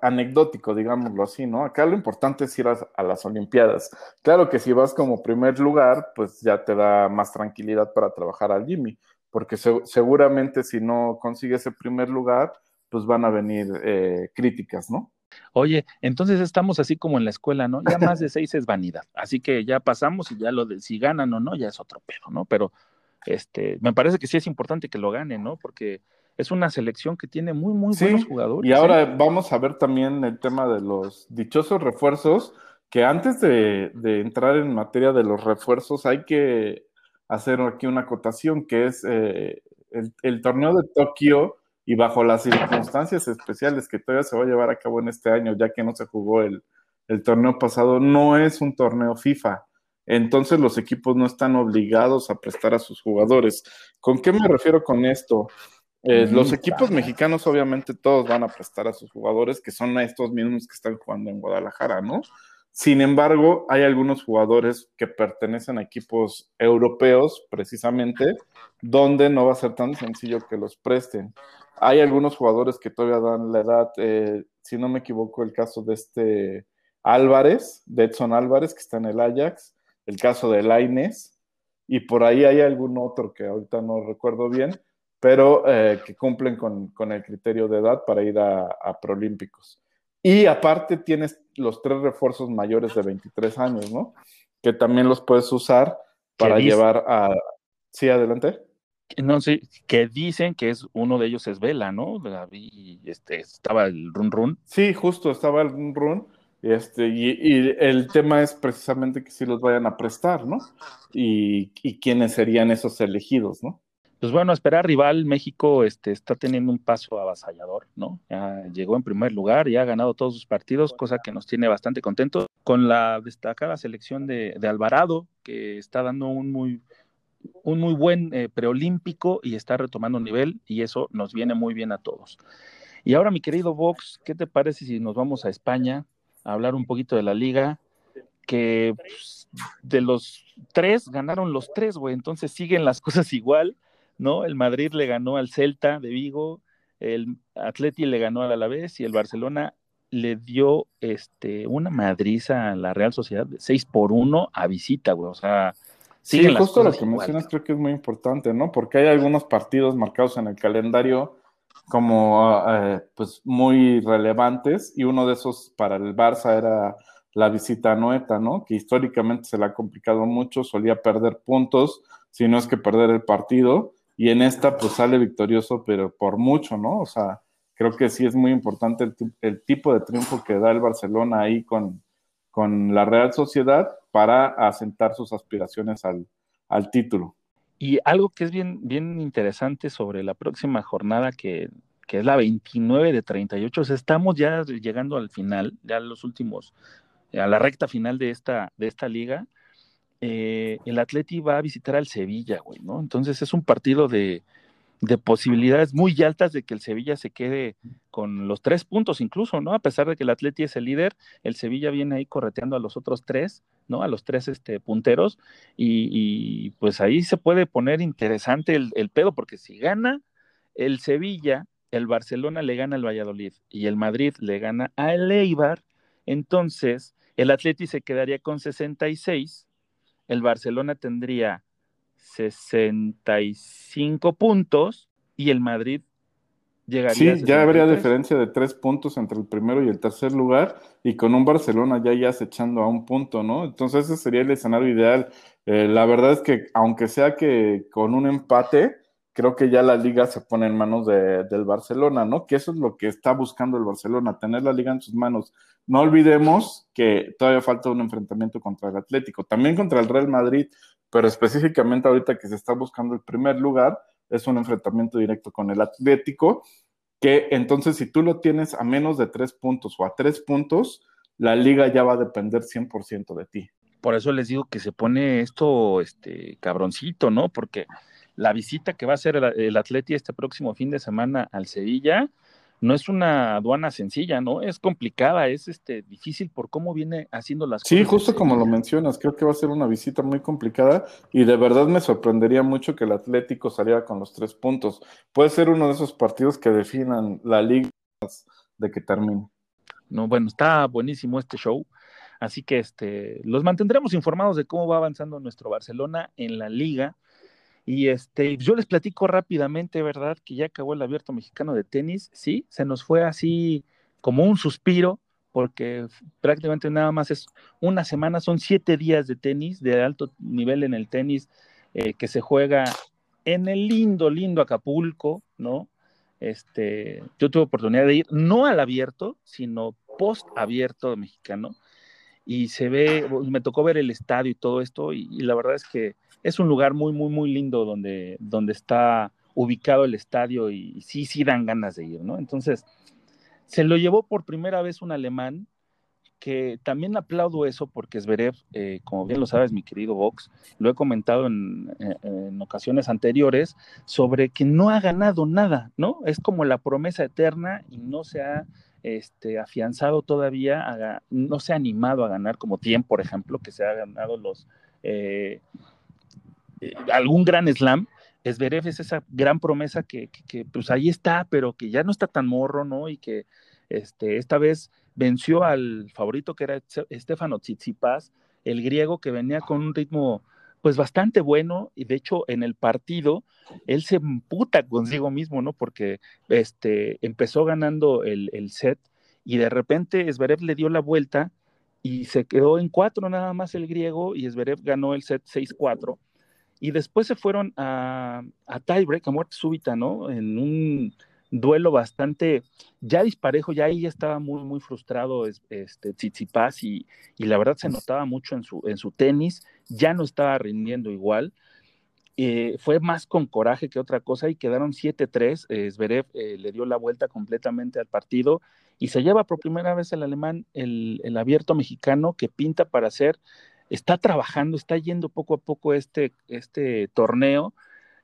anecdótico, digámoslo así, ¿no? Acá lo importante es ir a, las Olimpiadas. Claro que si vas como primer lugar, pues ya te da más tranquilidad para trabajar al Jimmy, porque seguramente si no consigues el primer lugar, pues van a venir eh, críticas, ¿no? Oye, entonces estamos así como en la escuela, ¿no? Ya más de seis es vanidad. Así que ya pasamos y ya lo de si ganan o no, ya es otro pedo, ¿no? Pero este, me parece que sí es importante que lo ganen, ¿no? Porque es una selección que tiene muy, muy buenos jugadores. Y ahora ¿eh? vamos a ver también el tema de los dichosos refuerzos, que antes de, entrar en materia de los refuerzos hay que hacer aquí una acotación, que es eh, el, el torneo de Tokio y bajo las circunstancias especiales que todavía se va a llevar a cabo en este año, ya que no se jugó el, torneo pasado, no es un torneo FIFA. Entonces los equipos no están obligados a prestar a sus jugadores. ¿Con qué me refiero con esto? Eh, los mm, equipos mexicanos obviamente todos van a prestar a sus jugadores, que son estos mismos que están jugando en Guadalajara, ¿no? Sin embargo, hay algunos jugadores que pertenecen a equipos europeos, precisamente, donde no va a ser tan sencillo que los presten. Hay algunos jugadores que todavía dan la edad, eh, si no me equivoco, el caso de este Álvarez, de Edson Álvarez, que está en el Ajax, el caso de Laines, y por ahí hay algún otro que ahorita no recuerdo bien, pero eh, que cumplen con, el criterio de edad para ir a, a Prolímpicos. Y aparte tienes los tres refuerzos mayores de 23 años, ¿no? Que también los puedes usar para llevar a... Sí, adelante no sé, que dicen que es uno de ellos es Vela, ¿no? Y este, estaba el run run. Sí, justo, estaba el run run. Este, y, el tema es precisamente que si los vayan a prestar, ¿no? Y, y quiénes serían esos elegidos, ¿no? Pues bueno, esperar rival, México este, está teniendo un paso avasallador, ¿no? Ya llegó en primer lugar, ya ha ganado todos sus partidos, cosa que nos tiene bastante contentos, con la destacada selección de, de Alvarado, que está dando un muy, un muy buen eh, preolímpico y está retomando nivel y eso nos viene muy bien a todos. Y ahora, mi querido Vox, ¿qué te parece si nos vamos a España a hablar un poquito de la liga? Que pues, de los tres ganaron los tres, güey, entonces siguen las cosas igual, ¿no? El Madrid le ganó al Celta de Vigo, el Atleti le ganó al Alavés y el Barcelona le dio este, una madriza a la Real Sociedad de 6 por 1 a visita, güey, o sea, Sí, justo lo que mencionas creo que es muy importante, ¿no? Porque hay algunos partidos marcados en el calendario como eh, pues muy relevantes y uno de esos para el Barça era la visita a Noeta, ¿no? Que históricamente se le ha complicado mucho, solía perder puntos, si no es que perder el partido, y en esta pues sale victorioso, pero por mucho, ¿no? O sea, creo que sí es muy importante el, tipo de triunfo que da el Barcelona ahí con, con la Real Sociedad para asentar sus aspiraciones al, al título. Y algo que es bien, bien interesante sobre la próxima jornada, que, es la 29 de 38, o sea, estamos ya llegando al final, ya los últimos, a la recta final de esta, de esta liga. Eh, el Atleti va a visitar al Sevilla, güey, ¿no? Entonces es un partido de, de posibilidades muy altas de que el Sevilla se quede con los tres puntos incluso, ¿no? A pesar de que el Atleti es el líder, el Sevilla viene ahí correteando a los otros tres, ¿no? A los tres este, punteros y, pues ahí se puede poner interesante el, el, pedo porque si gana el Sevilla, el Barcelona le gana al Valladolid y el Madrid le gana al Eibar, entonces el Atleti se quedaría con 66, el Barcelona tendría 65 puntos y el Madrid llegaría sí, ya habría diferencia de tres puntos entre el primero y el tercer lugar y con un Barcelona ya ya echando a un punto, ¿no? Entonces ese sería el escenario ideal. Eh, la verdad es que aunque sea que con un empate, creo que ya la liga se pone en manos de, del Barcelona, ¿no? Que eso es lo que está buscando el Barcelona, tener la liga en sus manos. No olvidemos que todavía falta un enfrentamiento contra el Atlético, también contra el Real Madrid, pero específicamente ahorita que se está buscando el primer lugar, es un enfrentamiento directo con el Atlético, que entonces si tú lo tienes a menos de tres puntos o a tres puntos, la liga ya va a depender 100% de ti. Por eso les digo que se pone esto, este, cabroncito, ¿no? Porque la visita que va a hacer el, el Atleti este próximo fin de semana al Sevilla, no es una aduana sencilla, ¿no? Es complicada, es este difícil por cómo viene haciendo las cosas. Sí, justo como lo mencionas, creo que va a ser una visita muy complicada y de verdad me sorprendería mucho que el Atlético saliera con los tres puntos. Puede ser uno de esos partidos que definan la liga de que termine. No, bueno, está buenísimo este show. Así que este, los mantendremos informados de cómo va avanzando nuestro Barcelona en la liga. Y este, yo les platico rápidamente, ¿verdad? Que ya acabó el abierto mexicano de tenis, sí, se nos fue así como un suspiro, porque prácticamente nada más es una semana, son siete días de tenis, de alto nivel en el tenis, eh, que se juega en el lindo, lindo Acapulco, ¿no? Este, yo tuve oportunidad de ir, no al abierto, sino post abierto mexicano, y se ve, me tocó ver el estadio y todo esto, y la verdad es que es un lugar muy, muy, muy lindo donde, donde está ubicado el estadio y, sí, sí dan ganas de ir, ¿no? Entonces, se lo llevó por primera vez un alemán que también aplaudo eso porque Zverev, eh, como bien lo sabes, mi querido Vox, lo he comentado en, en, ocasiones anteriores, sobre que no ha ganado nada, ¿no? Es como la promesa eterna y no se ha este, afianzado todavía, no se ha animado a ganar como Tien, por ejemplo, que se ha ganado los, eh, eh, algún gran slam, Esberev es esa gran promesa que, pues ahí está, pero que ya no está tan morro, ¿no? Y que este, esta vez venció al favorito que era Estefano Tsitsipas, el griego que venía con un ritmo pues bastante bueno y de hecho en el partido él se emputa consigo mismo, ¿no? Porque este, empezó ganando el, el set y de repente Esberev le dio la vuelta y se quedó en cuatro nada más el griego y Esberev ganó el set 6-4 y después se fueron a, a tiebreak, a muerte súbita, ¿no? En un duelo bastante, ya disparejo, ya ahí ya estaba muy, muy frustrado este, Tsitsipas y, y la verdad se notaba mucho en su, en su tenis, ya no estaba rindiendo igual. Eh, fue más con coraje que otra cosa y quedaron 7-3. Eh, Zverev eh, le dio la vuelta completamente al partido y se lleva por primera vez el alemán el, el abierto mexicano que pinta para ser está trabajando, está yendo poco a poco este, este torneo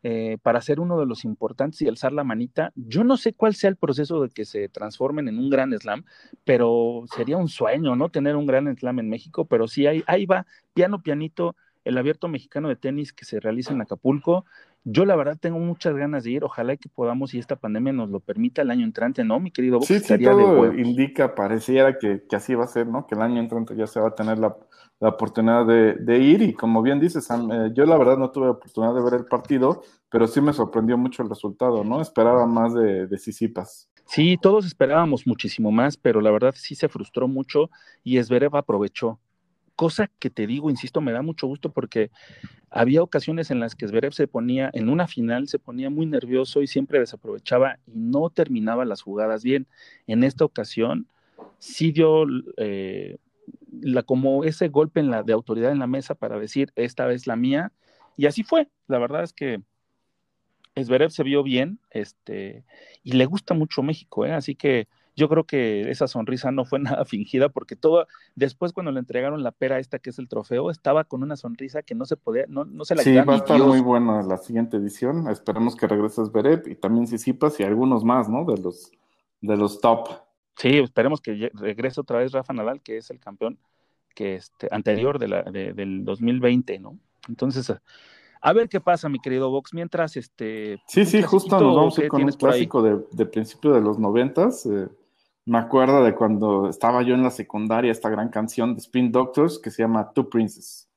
eh, para ser uno de los importantes y alzar la manita. Yo no sé cuál sea el proceso de que se transformen en un gran slam, pero sería un sueño, ¿no? Tener un gran slam en México, pero sí, ahí, ahí va, piano, pianito, el abierto mexicano de tenis que se realiza en Acapulco. Yo la verdad tengo muchas ganas de ir, ojalá que podamos, y esta pandemia nos lo permita el año entrante, ¿no, mi querido? Sí, sí, todo indica, pareciera que, que, así va a ser, ¿no? Que el año entrante ya se va a tener la, la oportunidad de, de, ir y como bien dices, Sam, eh, yo la verdad no tuve oportunidad de ver el partido, pero sí me sorprendió mucho el resultado, ¿no? Esperaba más de, de Sisipas. Sí, todos esperábamos muchísimo más, pero la verdad sí se frustró mucho y Esberev aprovechó cosa que te digo, insisto, me da mucho gusto porque había ocasiones en las que Zverev se ponía, en una final se ponía muy nervioso y siempre desaprovechaba y no terminaba las jugadas bien. En esta ocasión sí dio eh, la, como ese golpe en la, de autoridad en la mesa para decir, esta vez la mía, y así fue. La verdad es que Zverev se vio bien, este, y le gusta mucho México, ¿eh? así que yo creo que esa sonrisa no fue nada fingida porque todo, después cuando le entregaron la pera esta que es el trofeo, estaba con una sonrisa que no se podía, no, no se la Sí, va a estar muy buena la siguiente edición. Esperemos que regreses Berep y también Sisipas y algunos más, ¿no? De los, de los top. Sí, esperemos que regrese otra vez Rafa Nadal, que es el campeón que este, anterior de la, del 2020, ¿no? Entonces, a ver qué pasa, mi querido Vox, mientras este... Sí, sí, justo nos vamos a ir con un clásico de, de, principio de los noventas, eh, me acuerdo de cuando estaba yo en la secundaria, esta gran canción de Spin Doctors que se llama Two Princes.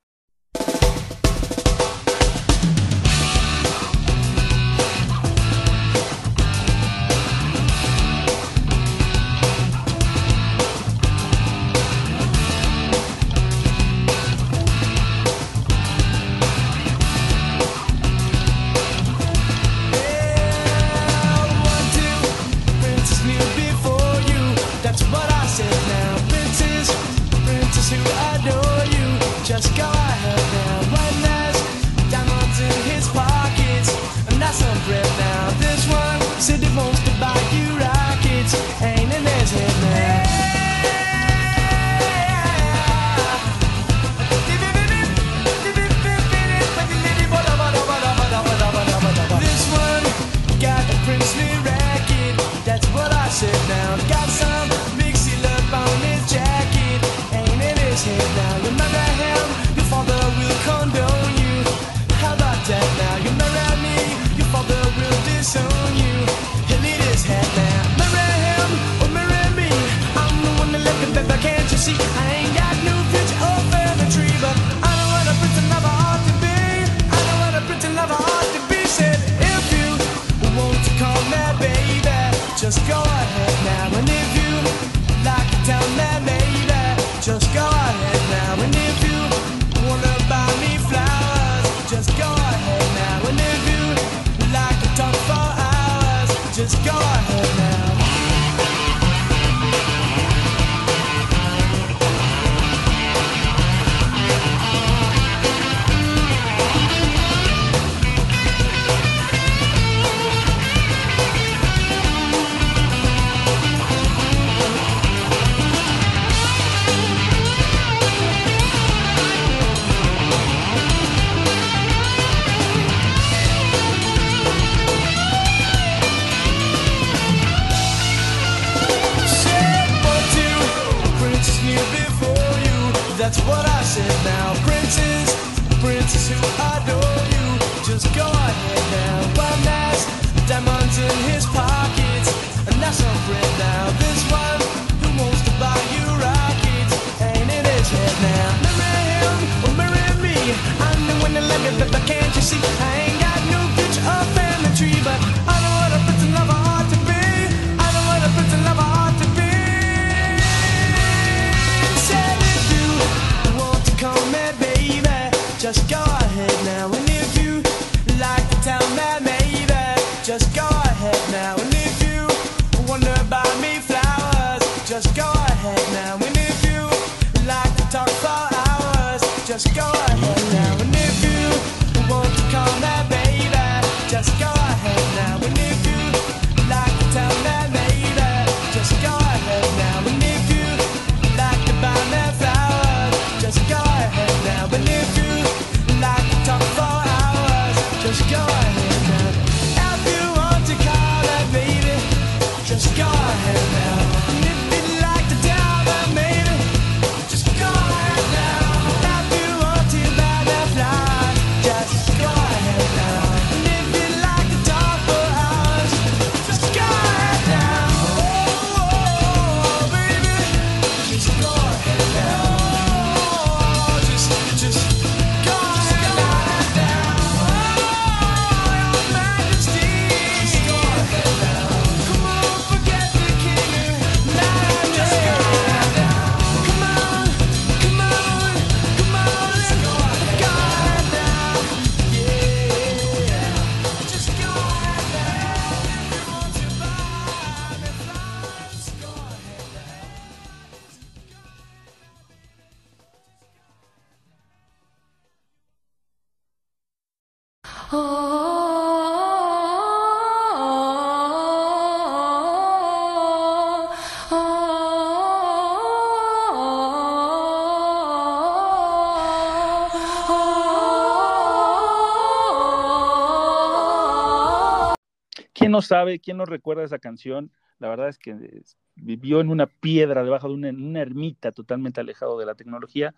No sabe, quién no recuerda esa canción? La verdad es que vivió en una piedra debajo de una, ermita totalmente alejado de la tecnología.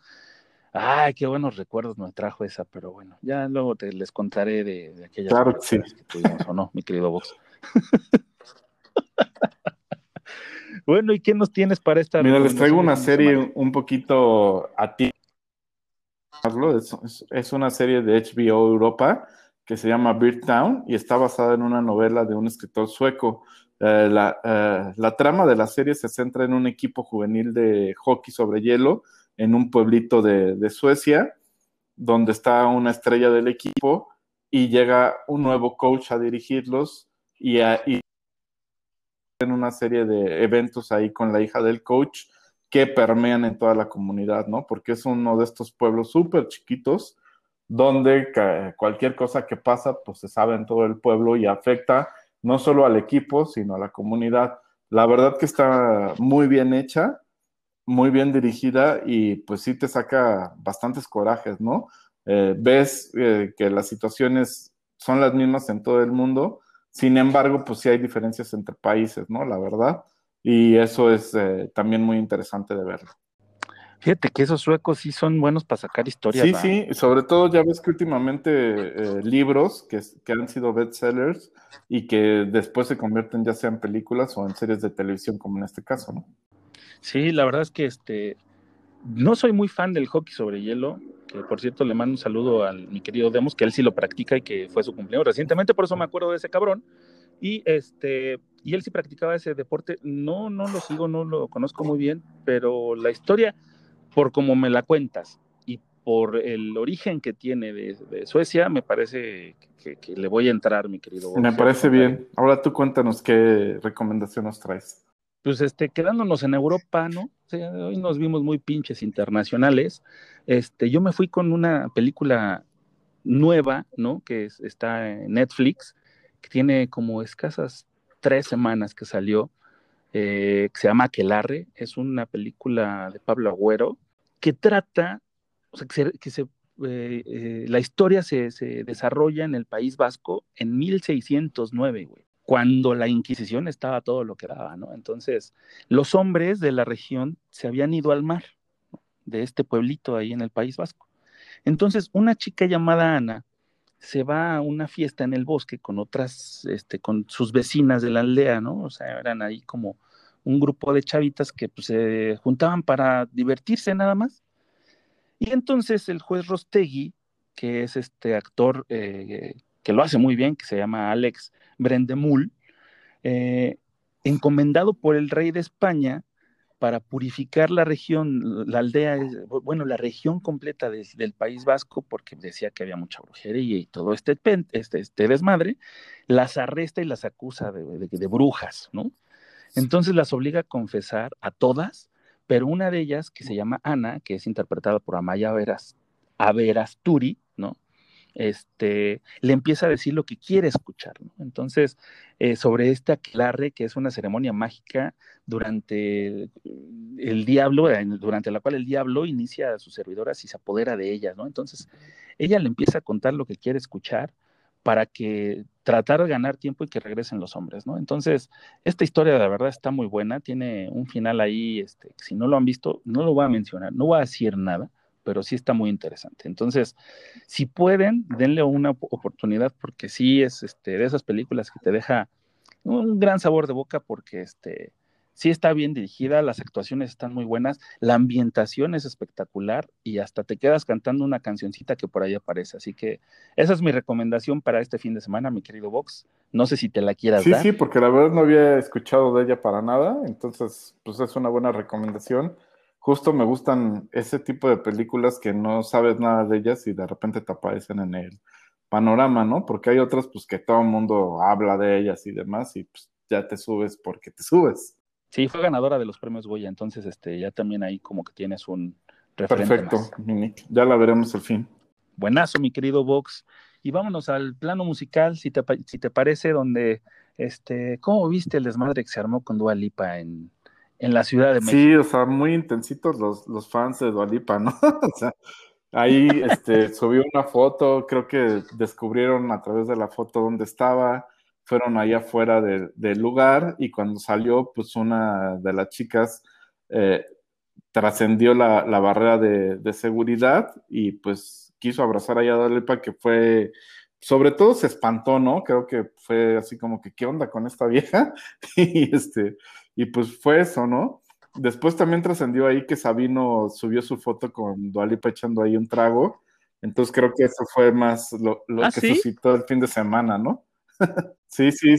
Ay, qué buenos recuerdos me trajo esa, pero bueno, ya luego te les contaré de, de aquellas claro que, tuvimos, o no, mi querido Vox. bueno, ¿y qué nos tienes para esta? Mira, les traigo una serie un poquito a ti. Es, es una serie de HBO Europa que se llama Beard Town y está basada en una novela de un escritor sueco. Eh, eh, la, trama de la serie se centra en un equipo juvenil de hockey sobre hielo en un pueblito de, Suecia, donde está una estrella del equipo y llega un nuevo coach a dirigirlos y, y en una serie de eventos ahí con la hija del coach que permean en toda la comunidad, ¿no? Porque es uno de estos pueblos súper chiquitos donde cualquier cosa que pasa, pues se sabe en todo el pueblo y afecta no solo al equipo, sino a la comunidad. La verdad que está muy bien hecha, muy bien dirigida y pues sí te saca bastantes corajes, ¿no? Eh, ves eh, que las situaciones son las mismas en todo el mundo, sin embargo, pues sí hay diferencias entre países, ¿no? La verdad. Y eso es eh, también muy interesante de verlo. Fíjate que esos suecos sí son buenos para sacar historias. Sí, sí, sobre todo ya ves que últimamente eh, libros que, que, han sido bestsellers y que después se convierten ya sea en películas o en series de televisión, como en este caso, ¿no? Sí, la verdad es que este no soy muy fan del hockey sobre hielo, que por cierto le mando un saludo a mi querido Demos, que él sí lo practica y que fue su cumpleaños recientemente, por eso me acuerdo de ese cabrón. Y este, y él sí practicaba ese deporte. No, no lo sigo, no lo conozco muy bien, pero la historia por como me la cuentas y por el origen que tiene de, Suecia, me parece que, le voy a entrar, mi querido. Me parece bien. Ahora tú cuéntanos qué recomendación nos traes. Pues este, quedándonos en Europa, ¿no? hoy nos vimos muy pinches internacionales. Este, yo me fui con una película nueva, ¿no? Que está en Netflix, que tiene como escasas tres semanas que salió, eh, que se llama Aquelarre. Es una película de Pablo Agüero, que trata, o sea, que, se, eh, eh, la historia se, desarrolla en el País Vasco en 1609, güey, cuando la Inquisición estaba todo lo que daba, ¿no? Entonces, los hombres de la región se habían ido al mar, de este pueblito ahí en el País Vasco. Entonces, una chica llamada Ana se va a una fiesta en el bosque con otras, este, con sus vecinas de la aldea, ¿no? O sea, eran ahí como un grupo de chavitas que pues, se juntaban para divertirse nada más. Y entonces el juez Rostegui, que es este actor eh, que lo hace muy bien, que se llama Alex Brendemul, eh, encomendado por el rey de España para purificar la región, la aldea, bueno, la región completa del País Vasco, porque decía que había mucha brujería y todo este, este, este desmadre, las arresta y las acusa de, de brujas, ¿no? Entonces las obliga a confesar a todas, pero una de ellas, que se llama Ana, que es interpretada por Amaya Veras, Averasturi, ¿no? Este, le empieza a decir lo que quiere escuchar. ¿no? Entonces, eh, sobre este aquelarre, que es una ceremonia mágica durante el, diablo, durante la cual el diablo inicia a sus servidoras y se apodera de ellas, ¿no? Entonces, ella le empieza a contar lo que quiere escuchar para que tratar de ganar tiempo y que regresen los hombres, ¿no? Entonces, esta historia de verdad está muy buena, tiene un final ahí, este, si no lo han visto, no lo voy a mencionar, no voy a decir nada, pero sí está muy interesante. Entonces, si pueden, denle una oportunidad porque sí es este, de esas películas que te deja un gran sabor de boca porque este, sí está bien dirigida, las actuaciones están muy buenas, la ambientación es espectacular y hasta te quedas cantando una cancioncita que por ahí aparece. Así que esa es mi recomendación para este fin de semana, mi querido Vox. No sé si te la quieras dar. Sí, sí, porque la verdad no había escuchado de ella para nada, entonces pues es una buena recomendación. Justo me gustan ese tipo de películas que no sabes nada de ellas y de repente te aparecen en el panorama, ¿no? Porque hay otras pues que todo el mundo habla de ellas y demás y pues ya te subes porque te subes. Sí, fue ganadora de los premios Goya, entonces este, ya también ahí como que tienes un referente Perfecto, ya la veremos al fin. Buenazo, mi querido Vox. y vámonos al plano musical, si te, si te parece, donde, este, ¿cómo viste el desmadre que se armó con Dua Lipa en, en la Ciudad de México? Sí, o sea, muy intensitos los, los fans de Dua Lipa, ¿no? o sea, ahí este, subió una foto, creo que descubrieron a través de la foto dónde estaba, fueron allá afuera del lugar y cuando salió, pues una de las chicas eh, trascendió la, la, barrera de, de, seguridad y pues quiso abrazar a Yadalipa, que fue, sobre todo se espantó, ¿no? Creo que fue así como que, ¿qué onda con esta vieja? y, este, y pues fue eso, ¿no? Después también trascendió ahí que Sabino subió su foto con Dualipa echando ahí un trago. Entonces creo que eso fue más lo, lo ¿Ah, que ¿sí? suscitó el fin de semana, ¿no? sí, sí.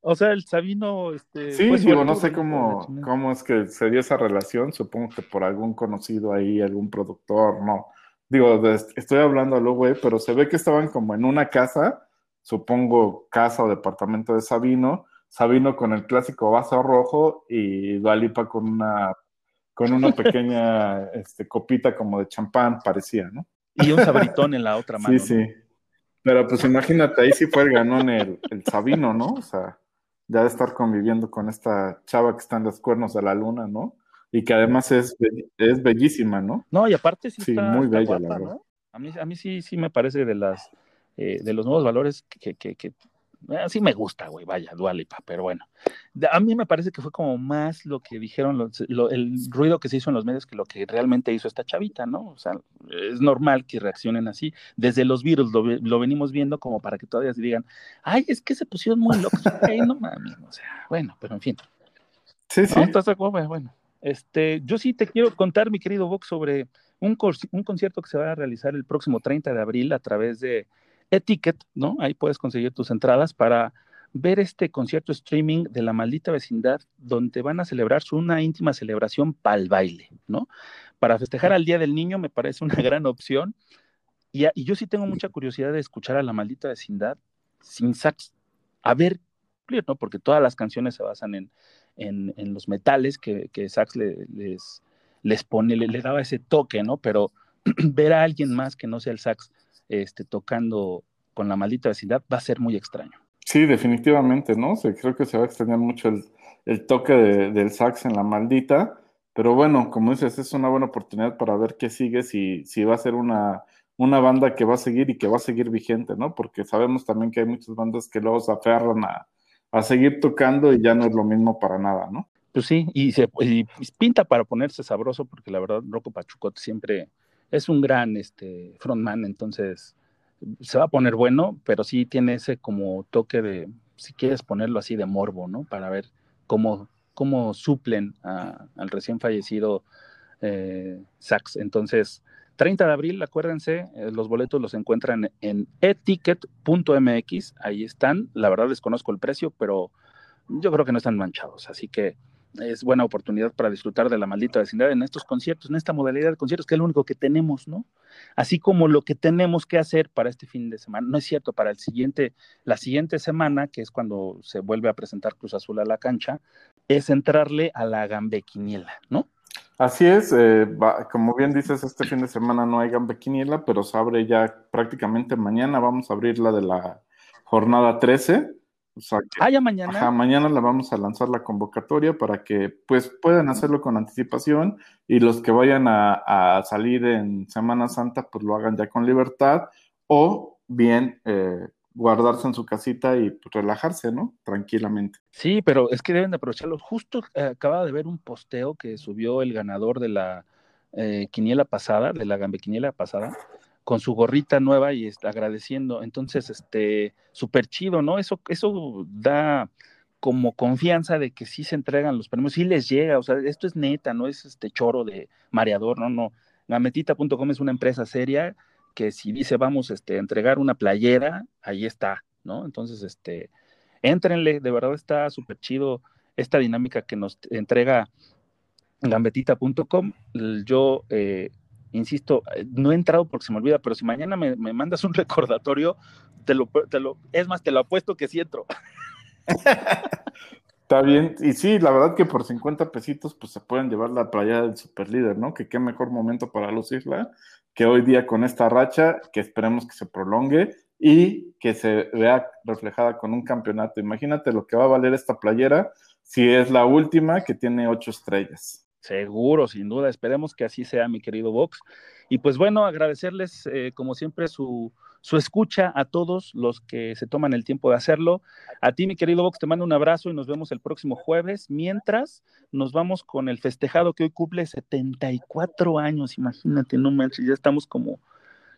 O sea, el Sabino. Este, sí, digo, no sé cómo, cómo es que se dio esa relación. Supongo que por algún conocido ahí, algún productor, no digo, estoy hablando lo güey, pero se ve que estaban como en una casa, supongo casa o departamento de Sabino, Sabino con el clásico vaso rojo y Dualipa con una con una pequeña este, copita como de champán, parecía, ¿no? Y un sabritón en la otra mano. Sí, sí. Pero pues imagínate, ahí sí fue el ganón el, el Sabino, ¿no? O sea, ya de estar conviviendo con esta chava que está en los cuernos de la luna, ¿no? Y que además es, es bellísima, ¿no? No, y aparte sí, está, muy bella, la verdad. ¿no? A mí, a mí sí, sí me parece de las eh, de los nuevos valores que, que, que eh, sí me gusta, güey, vaya, Dualipa, pero bueno. A mí me parece que fue como más lo que dijeron, lo, el ruido que se hizo en los medios que lo que realmente hizo esta chavita, ¿no? O sea, es normal que reaccionen así. Desde los virus lo, lo venimos viendo como para que todavía se digan, ay, es que se pusieron muy locos. Ay, no mames, o sea, bueno, pero en fin. Sí, sí. ¿Estás de acuerdo? Bueno. Este, yo sí te quiero contar, mi querido Vox, sobre un, un concierto que se va a realizar el próximo 30 de abril a través de Etiquet, ¿no? Ahí puedes conseguir tus entradas para ver este concierto streaming de la maldita vecindad, donde van a celebrar una íntima celebración pal baile, ¿no? Para festejar al Día del Niño me parece una gran opción. Y, y yo sí tengo mucha curiosidad de escuchar a la maldita vecindad sin sax, a ver, ¿no? Porque todas las canciones se basan en, en, en los metales que, que Sax le, les, les pone, le, le, daba ese toque, ¿no? Pero ver a alguien más que no sea el Sax este, tocando con la maldita vecindad va a ser muy extraño. Sí, definitivamente, ¿no? Se, creo que se va a extrañar mucho el, el toque de, del sax en la maldita, pero bueno, como dices, es una buena oportunidad para ver qué sigue, si, si va a ser una, una banda que va a seguir y que va a seguir vigente, ¿no? Porque sabemos también que hay muchas bandas que luego se aferran a, a seguir tocando y ya no es lo mismo para nada, ¿no? Pues sí, y, se, y pinta para ponerse sabroso, porque la verdad Rocco Pachucot siempre es un gran este, frontman, entonces se va a poner bueno, pero sí tiene ese como toque de, si quieres ponerlo así, de morbo, ¿no? Para ver cómo, cómo suplen a, al recién fallecido eh, Sax. Entonces, 30 de abril, acuérdense, eh, los boletos los encuentran en eticket.mx, ahí están, la verdad desconozco el precio, pero yo creo que no están manchados, así que es buena oportunidad para disfrutar de la maldita vecindad en estos conciertos, en esta modalidad de conciertos, que es lo único que tenemos, ¿no? Así como lo que tenemos que hacer para este fin de semana, no es cierto, para el siguiente, la siguiente semana, que es cuando se vuelve a presentar Cruz Azul a la cancha, es entrarle a la gambequiniela, ¿no? Así es, eh, va, como bien dices, este fin de semana no hay Gambe Quiniela, pero se abre ya prácticamente mañana, vamos a abrir la de la jornada 13. O sea que, ah, ya mañana. Ajá, mañana la vamos a lanzar la convocatoria para que pues puedan hacerlo con anticipación y los que vayan a, a salir en Semana Santa pues lo hagan ya con libertad o bien eh, guardarse en su casita y pues, relajarse, ¿no? Tranquilamente. Sí, pero es que deben de aprovecharlo. Justo eh, acaba de ver un posteo que subió el ganador de la eh, quiniela pasada, de la gambe quiniela pasada, con su gorrita nueva y agradeciendo. Entonces, este, súper chido, ¿no? Eso, eso da como confianza de que sí se entregan los premios, sí les llega, o sea, esto es neta, no es este choro de mareador, no, no. Gametita.com es una empresa seria que si dice vamos este, a entregar una playera, ahí está, ¿no? Entonces, este, éntrenle, de verdad está súper chido esta dinámica que nos entrega gambetita.com. Yo, eh, insisto, no he entrado porque se me olvida, pero si mañana me, me mandas un recordatorio, te lo, te lo, es más, te lo apuesto que sí entro. Está bien, y sí, la verdad que por 50 pesitos pues se pueden llevar la playa del super líder, ¿no? Que qué mejor momento para lucirla que hoy día con esta racha, que esperemos que se prolongue y que se vea reflejada con un campeonato. Imagínate lo que va a valer esta playera si es la última que tiene ocho estrellas. Seguro, sin duda. Esperemos que así sea, mi querido Vox. Y pues bueno, agradecerles, eh, como siempre, su, su, escucha a todos los que se toman el tiempo de hacerlo. A ti, mi querido Vox, te mando un abrazo y nos vemos el próximo jueves. Mientras, nos vamos con el festejado que hoy cumple 74 años. Imagínate, no manches, ya estamos como,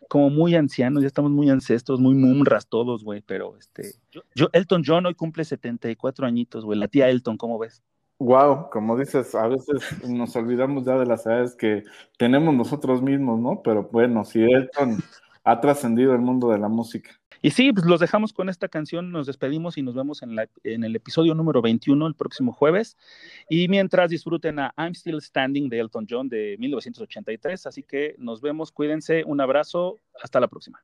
como muy ancianos, ya estamos muy ancestros, muy mumras todos, güey. Pero este, yo, Elton John hoy cumple 74 añitos, güey. La tía Elton, ¿cómo ves? Wow, como dices, a veces nos olvidamos ya de las edades que tenemos nosotros mismos, ¿no? Pero bueno, si Elton ha trascendido el mundo de la música. Y sí, pues los dejamos con esta canción, nos despedimos y nos vemos en, la, en el episodio número 21 el próximo jueves. Y mientras disfruten a I'm Still Standing de Elton John de 1983. Así que nos vemos, cuídense, un abrazo, hasta la próxima.